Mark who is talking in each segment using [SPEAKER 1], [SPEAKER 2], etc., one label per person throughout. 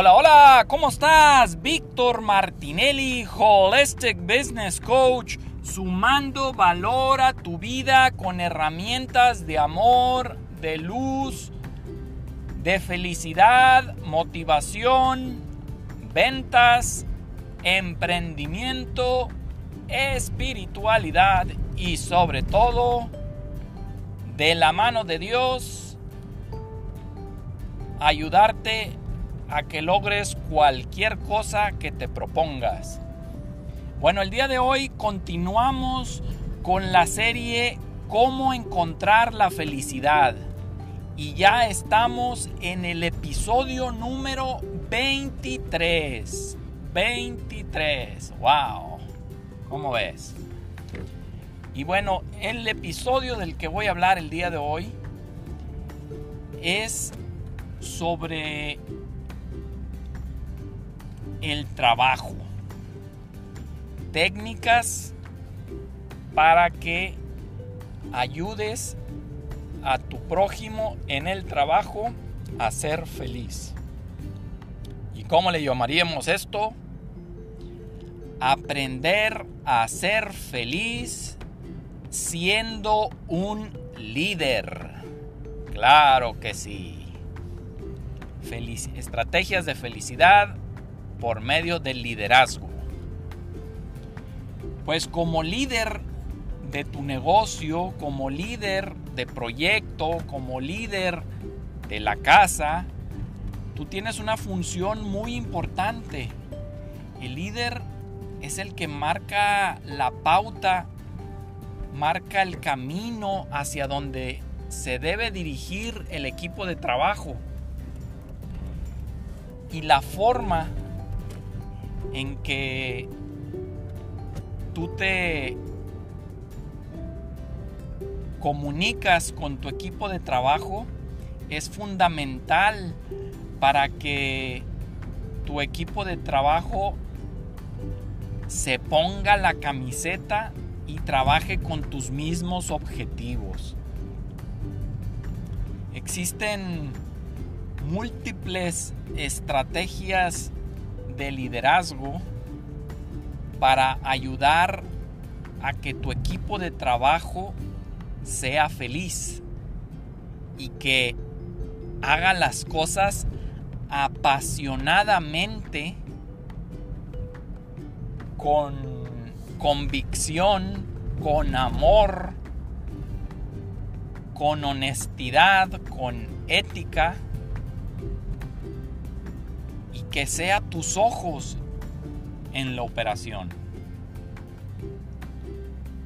[SPEAKER 1] Hola, hola, ¿cómo estás? Víctor Martinelli, Holistic Business Coach, sumando valor a tu vida con herramientas de amor, de luz, de felicidad, motivación, ventas, emprendimiento, espiritualidad y sobre todo de la mano de Dios ayudarte a que logres cualquier cosa que te propongas. Bueno, el día de hoy continuamos con la serie Cómo encontrar la felicidad. Y ya estamos en el episodio número 23. 23. ¡Wow! ¿Cómo ves? Y bueno, el episodio del que voy a hablar el día de hoy es sobre el trabajo. Técnicas para que ayudes a tu prójimo en el trabajo a ser feliz. ¿Y cómo le llamaríamos esto? Aprender a ser feliz siendo un líder. Claro que sí. estrategias de felicidad por medio del liderazgo. Pues como líder de tu negocio, como líder de proyecto, como líder de la casa, tú tienes una función muy importante. El líder es el que marca la pauta, marca el camino hacia donde se debe dirigir el equipo de trabajo. Y la forma en que tú te comunicas con tu equipo de trabajo es fundamental para que tu equipo de trabajo se ponga la camiseta y trabaje con tus mismos objetivos. Existen múltiples estrategias de liderazgo para ayudar a que tu equipo de trabajo sea feliz y que haga las cosas apasionadamente con convicción, con amor, con honestidad, con ética que sea tus ojos en la operación.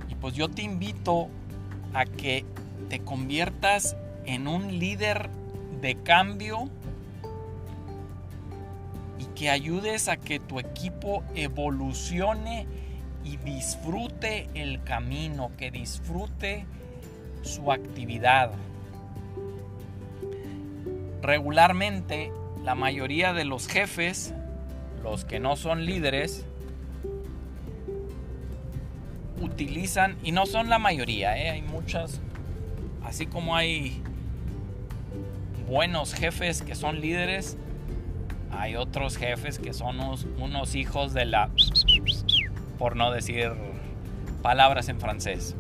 [SPEAKER 1] Y pues yo te invito a que te conviertas en un líder de cambio y que ayudes a que tu equipo evolucione y disfrute el camino, que disfrute su actividad. Regularmente, la mayoría de los jefes, los que no son líderes, utilizan, y no son la mayoría, ¿eh? hay muchas, así como hay buenos jefes que son líderes, hay otros jefes que son unos, hijos de la... por no decir palabras en francés.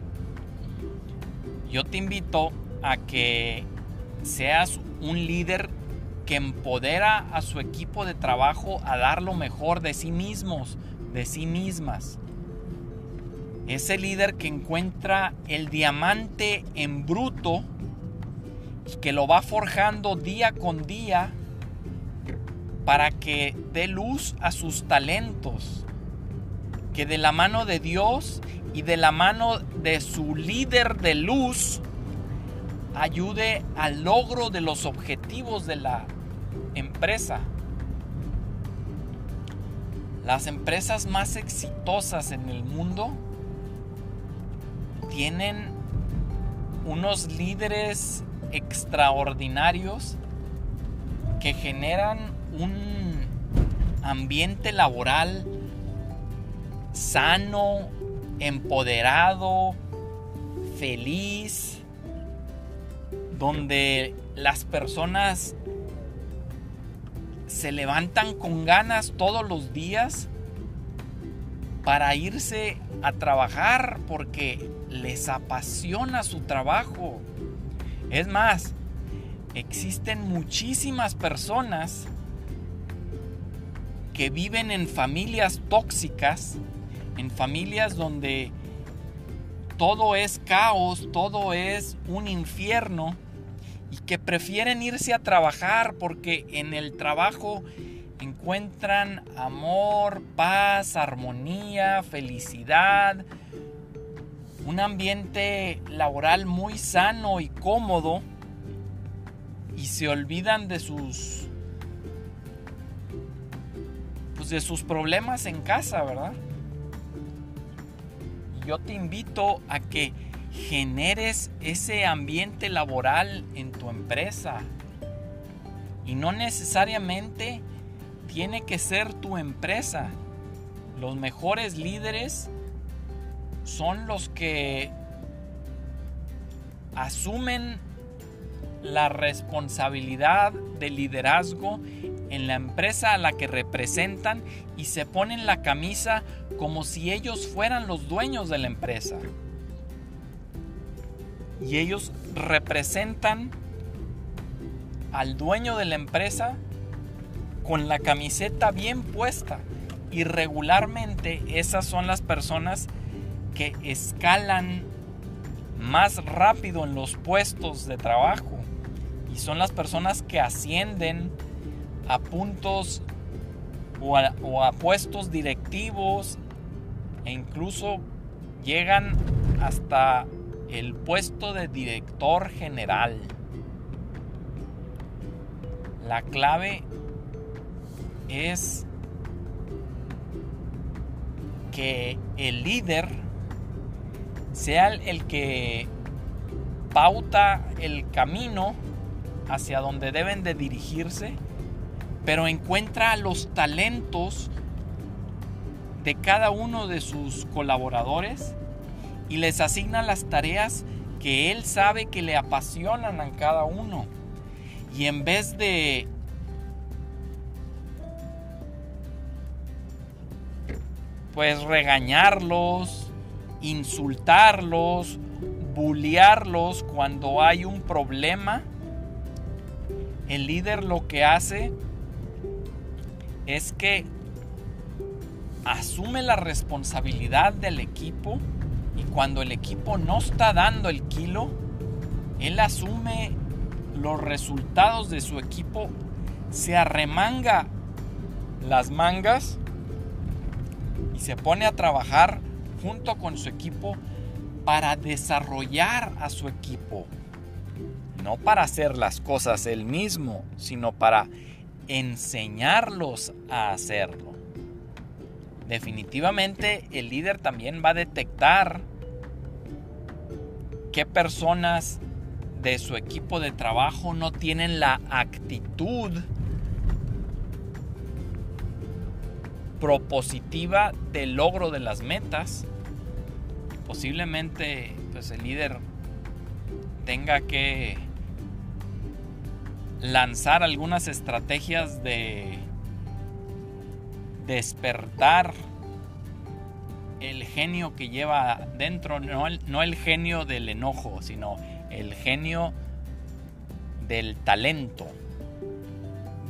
[SPEAKER 1] Yo te invito a que seas un líder que empodera a su equipo de trabajo a dar lo mejor de sí mismos, de sí mismas. Ese líder que encuentra el diamante en bruto que lo va forjando día con día para que dé luz a sus talentos. Que de la mano de Dios y de la mano de su líder de luz ayude al logro de los objetivos de la empresa. Las empresas más exitosas en el mundo tienen unos líderes extraordinarios que generan un ambiente laboral sano, empoderado, feliz, donde las personas se levantan con ganas todos los días para irse a trabajar porque les apasiona su trabajo. Es más, existen muchísimas personas que viven en familias tóxicas, en familias donde todo es caos, todo es un infierno que prefieren irse a trabajar porque en el trabajo encuentran amor, paz, armonía, felicidad, un ambiente laboral muy sano y cómodo y se olvidan de sus pues de sus problemas en casa, ¿verdad? Yo te invito a que generes ese ambiente laboral en tu empresa. Y no necesariamente tiene que ser tu empresa. Los mejores líderes son los que asumen la responsabilidad de liderazgo en la empresa a la que representan y se ponen la camisa como si ellos fueran los dueños de la empresa. Y ellos representan al dueño de la empresa con la camiseta bien puesta. Y regularmente esas son las personas que escalan más rápido en los puestos de trabajo. Y son las personas que ascienden a puntos o a, puestos directivos e incluso llegan hasta el puesto de director general. La clave es que el líder sea el que pauta el camino hacia donde deben de dirigirse, pero encuentra los talentos de cada uno de sus colaboradores y les asigna las tareas que él sabe que le apasionan a cada uno. Y en vez de pues regañarlos, insultarlos, bullearlos cuando hay un problema, el líder lo que hace es que asume la responsabilidad del equipo y cuando el equipo no está dando el kilo, él asume los resultados de su equipo, se arremanga las mangas y se pone a trabajar junto con su equipo para desarrollar a su equipo. No para hacer las cosas él mismo, sino para enseñarlos a hacerlo. Definitivamente el líder también va a detectar qué personas de su equipo de trabajo no tienen la actitud propositiva del logro de las metas. Posiblemente pues el líder tenga que lanzar algunas estrategias de despertar el genio que lleva dentro, no el, no el genio del enojo, sino el genio del talento.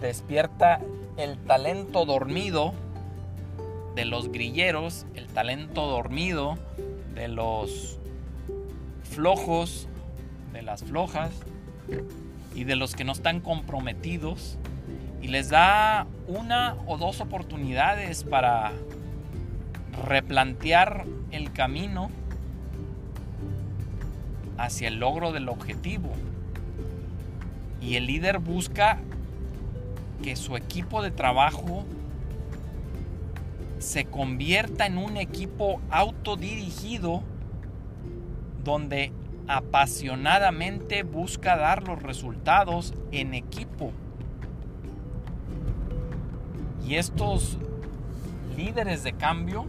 [SPEAKER 1] Despierta el talento dormido de los grilleros, el talento dormido de los flojos, de las flojas y de los que no están comprometidos y les da una o dos oportunidades para replantear el camino hacia el logro del objetivo. Y el líder busca que su equipo de trabajo se convierta en un equipo autodirigido donde apasionadamente busca dar los resultados en equipo. Y estos líderes de cambio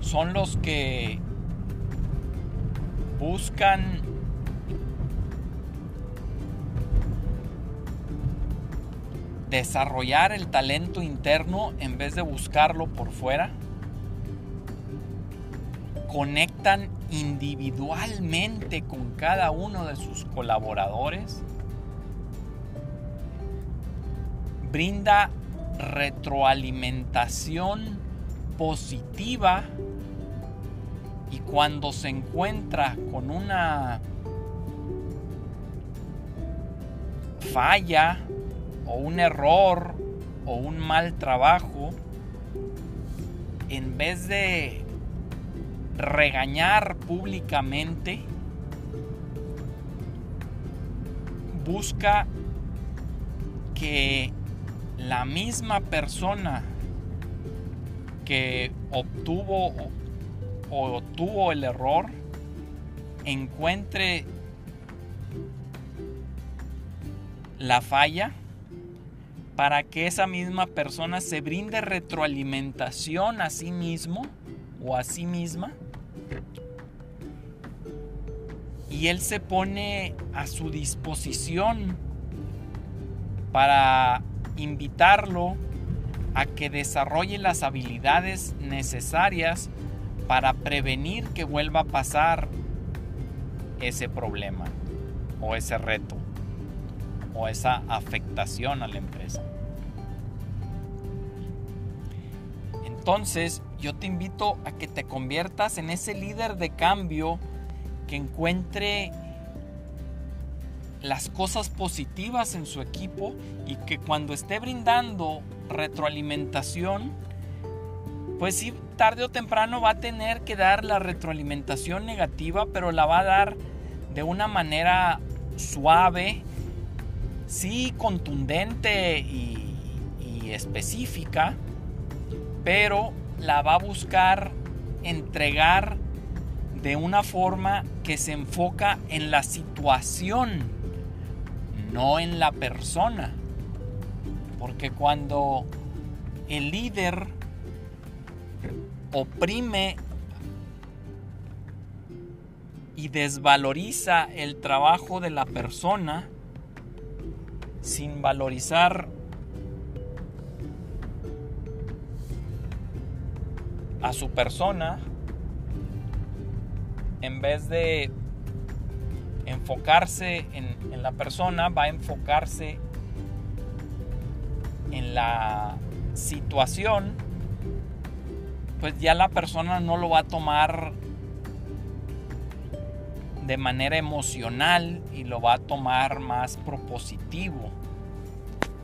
[SPEAKER 1] son los que buscan desarrollar el talento interno en vez de buscarlo por fuera. Conectan individualmente con cada uno de sus colaboradores. Brinda retroalimentación positiva y cuando se encuentra con una falla o un error o un mal trabajo, en vez de regañar públicamente, busca que la misma persona que obtuvo o, tuvo el error encuentre la falla para que esa misma persona se brinde retroalimentación a sí mismo o a sí misma. Y él se pone a su disposición para invitarlo a que desarrolle las habilidades necesarias para prevenir que vuelva a pasar ese problema o ese reto o esa afectación a la empresa. Entonces yo te invito a que te conviertas en ese líder de cambio que encuentre las cosas positivas en su equipo y que cuando esté brindando retroalimentación, pues sí, tarde o temprano va a tener que dar la retroalimentación negativa, pero la va a dar de una manera suave, sí contundente y, específica, pero la va a buscar entregar de una forma que se enfoca en la situación, no en la persona. Porque cuando el líder oprime y desvaloriza el trabajo de la persona, sin valorizar a su persona, en vez de enfocarse en, la persona, va a enfocarse en la situación, pues ya la persona no lo va a tomar de manera emocional y lo va a tomar más propositivo.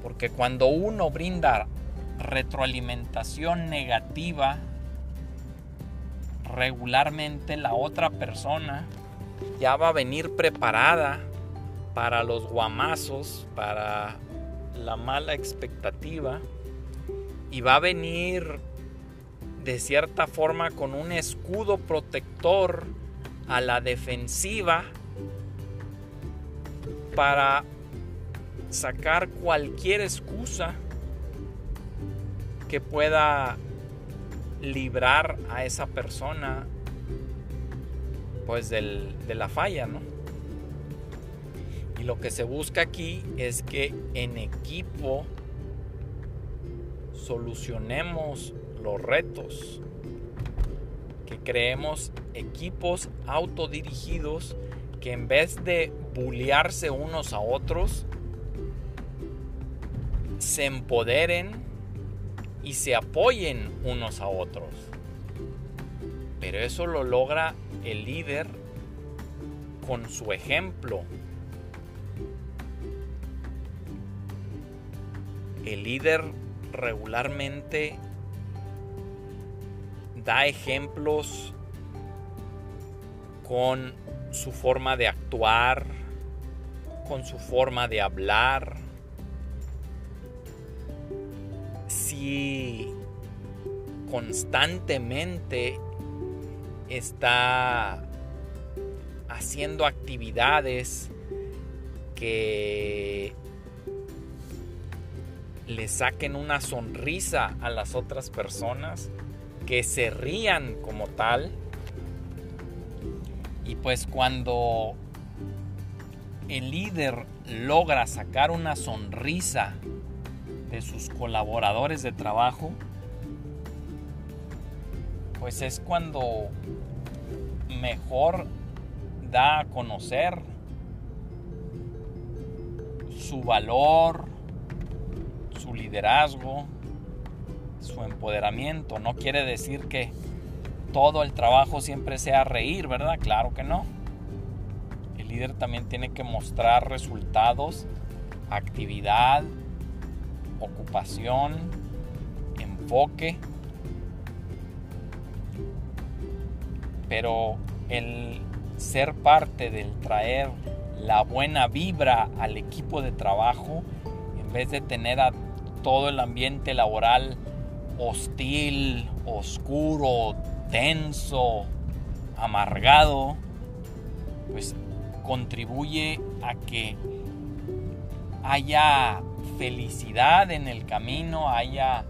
[SPEAKER 1] Porque cuando uno brinda retroalimentación negativa, regularmente la otra persona ya va a venir preparada para los guamazos, para la mala expectativa y va a venir de cierta forma con un escudo protector a la defensiva para sacar cualquier excusa que pueda librar a esa persona pues de la falla, ¿no? Y lo que se busca aquí es que en equipo solucionemos los retos que creemos equipos autodirigidos que en vez de bullearse unos a otros, se empoderen y se apoyen unos a otros. Pero eso lo logra el líder con su ejemplo. El líder regularmente da ejemplos con su forma de actuar, con su forma de hablar. Si constantemente está haciendo actividades que le saquen una sonrisa a las otras personas, que se rían como tal. Y pues cuando el líder logra sacar una sonrisa de sus colaboradores de trabajo, pues es cuando mejor da a conocer su valor, su liderazgo, su empoderamiento. No quiere decir que todo el trabajo siempre sea reír, ¿verdad? Claro que no. El líder también tiene que mostrar resultados, actividad, ocupación, enfoque. Pero el ser parte del traer la buena vibra al equipo de trabajo, en vez de tener a todo el ambiente laboral hostil, oscuro, tenso, amargado, pues contribuye a que haya felicidad en el camino, haya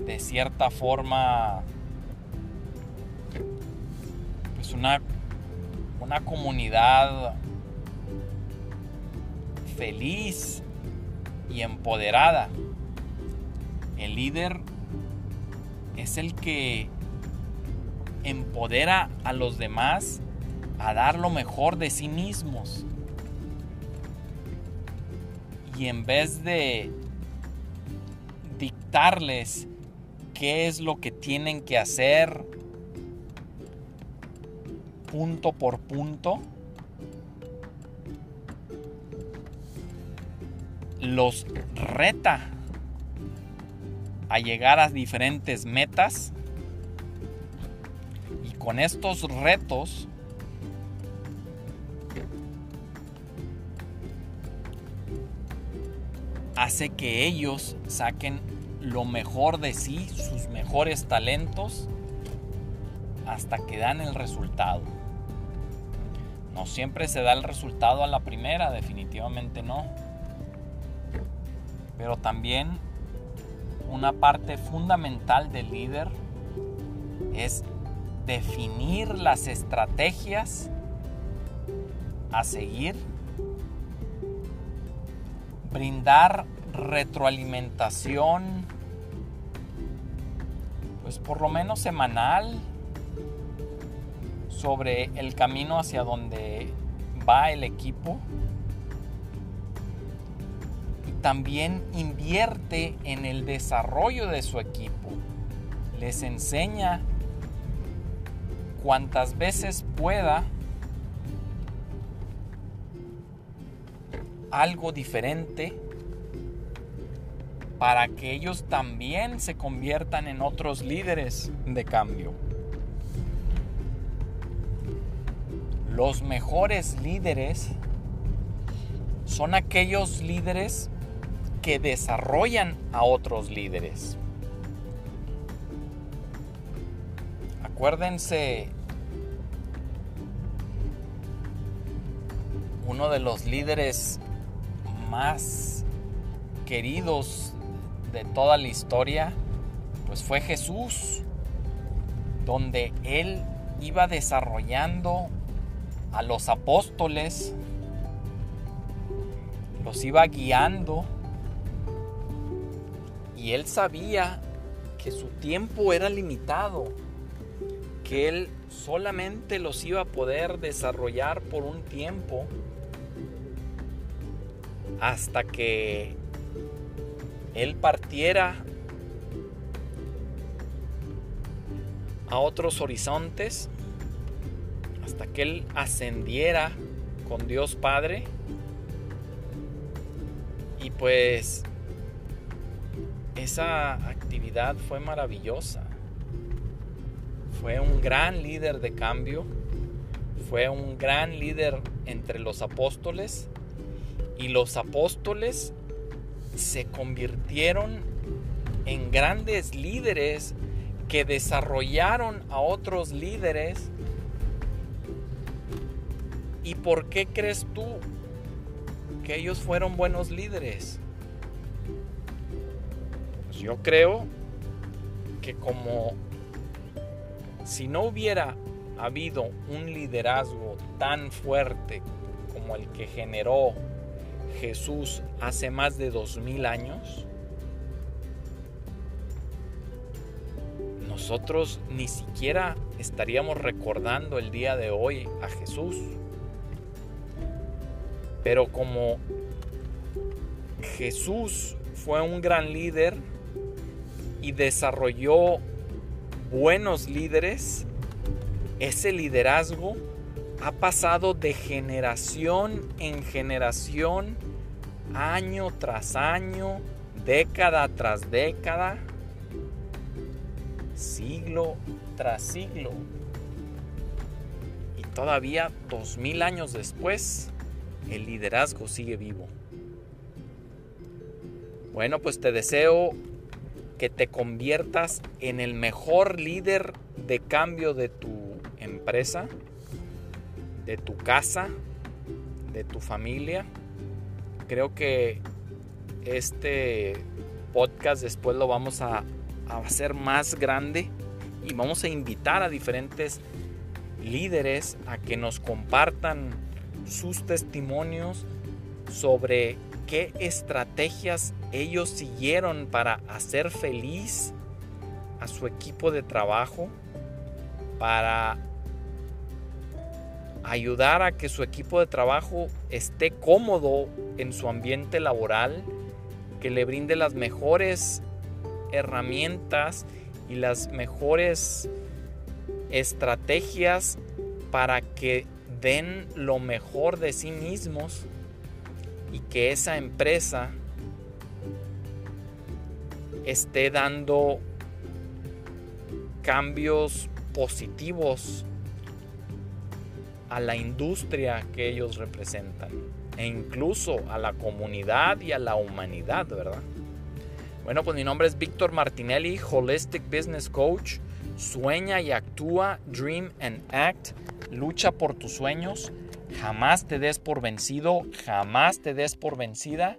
[SPEAKER 1] de cierta forma pues una, una comunidad feliz y empoderada. El líder es el que empodera a los demás a dar lo mejor de sí mismos. Y en vez de dictarles qué es lo que tienen que hacer punto por punto, los reta a llegar a diferentes metas y con estos retos hace que ellos saquen lo mejor de sí, sus mejores talentos, hasta que dan el resultado. No siempre se da el resultado a la primera, definitivamente no. Pero también una parte fundamental del líder es definir las estrategias a seguir brindar retroalimentación, pues por lo menos semanal, sobre el camino hacia donde va el equipo. Y también invierte en el desarrollo de su equipo. Les enseña cuantas veces pueda algo diferente para que ellos también se conviertan en otros líderes de cambio. Los mejores líderes son aquellos líderes que desarrollan a otros líderes. Acuérdense uno de los líderes más queridos de toda la historia, pues fue Jesús, donde Él iba desarrollando a los apóstoles, los iba guiando, y Él sabía que su tiempo era limitado, que Él solamente los iba a poder desarrollar por un tiempo hasta que Él partiera a otros horizontes, hasta que Él ascendiera con Dios Padre. Y pues esa actividad fue maravillosa. Fue un gran líder de cambio. Fue un gran líder entre los apóstoles y los apóstoles se convirtieron en grandes líderes que desarrollaron a otros líderes. ¿Y por qué crees tú que ellos fueron buenos líderes? Pues yo creo que como si no hubiera habido un liderazgo tan fuerte como el que generó Jesús hace más de dos mil años, nosotros ni siquiera estaríamos recordando el día de hoy a Jesús. Pero como Jesús fue un gran líder y desarrolló buenos líderes, ese liderazgo ha pasado de generación en generación, año tras año, década tras década, siglo tras siglo. Y todavía dos mil años después, el liderazgo sigue vivo. Bueno, pues te deseo que te conviertas en el mejor líder de cambio de tu empresa, de tu casa, de tu familia. Creo que este podcast después lo vamos a, hacer más grande y vamos a invitar a diferentes líderes a que nos compartan sus testimonios sobre qué estrategias ellos siguieron para hacer feliz a su equipo de trabajo, para ayudar a que su equipo de trabajo esté cómodo en su ambiente laboral, que le brinde las mejores herramientas y las mejores estrategias para que den lo mejor de sí mismos y que esa empresa esté dando cambios positivos a la industria que ellos representan e incluso a la comunidad y a la humanidad, ¿verdad? Bueno, pues mi nombre es Víctor Martinelli, Holistic Business Coach. Sueña y actúa, dream and act, lucha por tus sueños, jamás te des por vencido, jamás te des por vencida.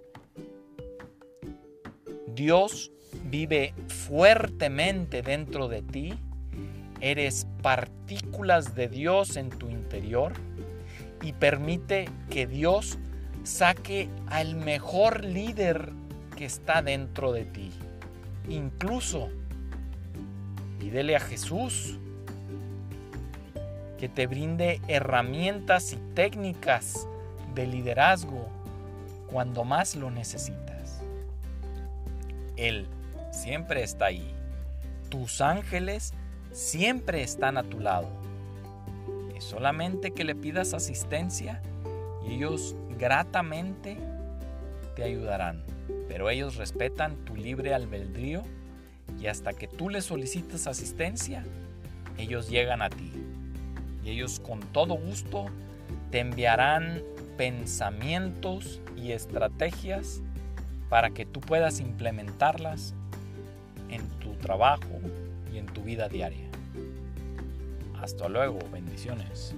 [SPEAKER 1] Dios vive fuertemente dentro de ti, eres partículas de Dios en tu interior y permite que Dios saque al mejor líder que está dentro de ti. Incluso pídele a Jesús que te brinde herramientas y técnicas de liderazgo cuando más lo necesitas. Él siempre está ahí. Tus ángeles siempre están a tu lado. Es solamente que le pidas asistencia y ellos gratamente te ayudarán pero ellos respetan tu libre albedrío y hasta que tú les solicites asistencia, ellos llegan a ti. Y ellos con todo gusto te enviarán pensamientos y estrategias para que tú puedas implementarlas en tu trabajo y en tu vida diaria. Hasta luego, bendiciones.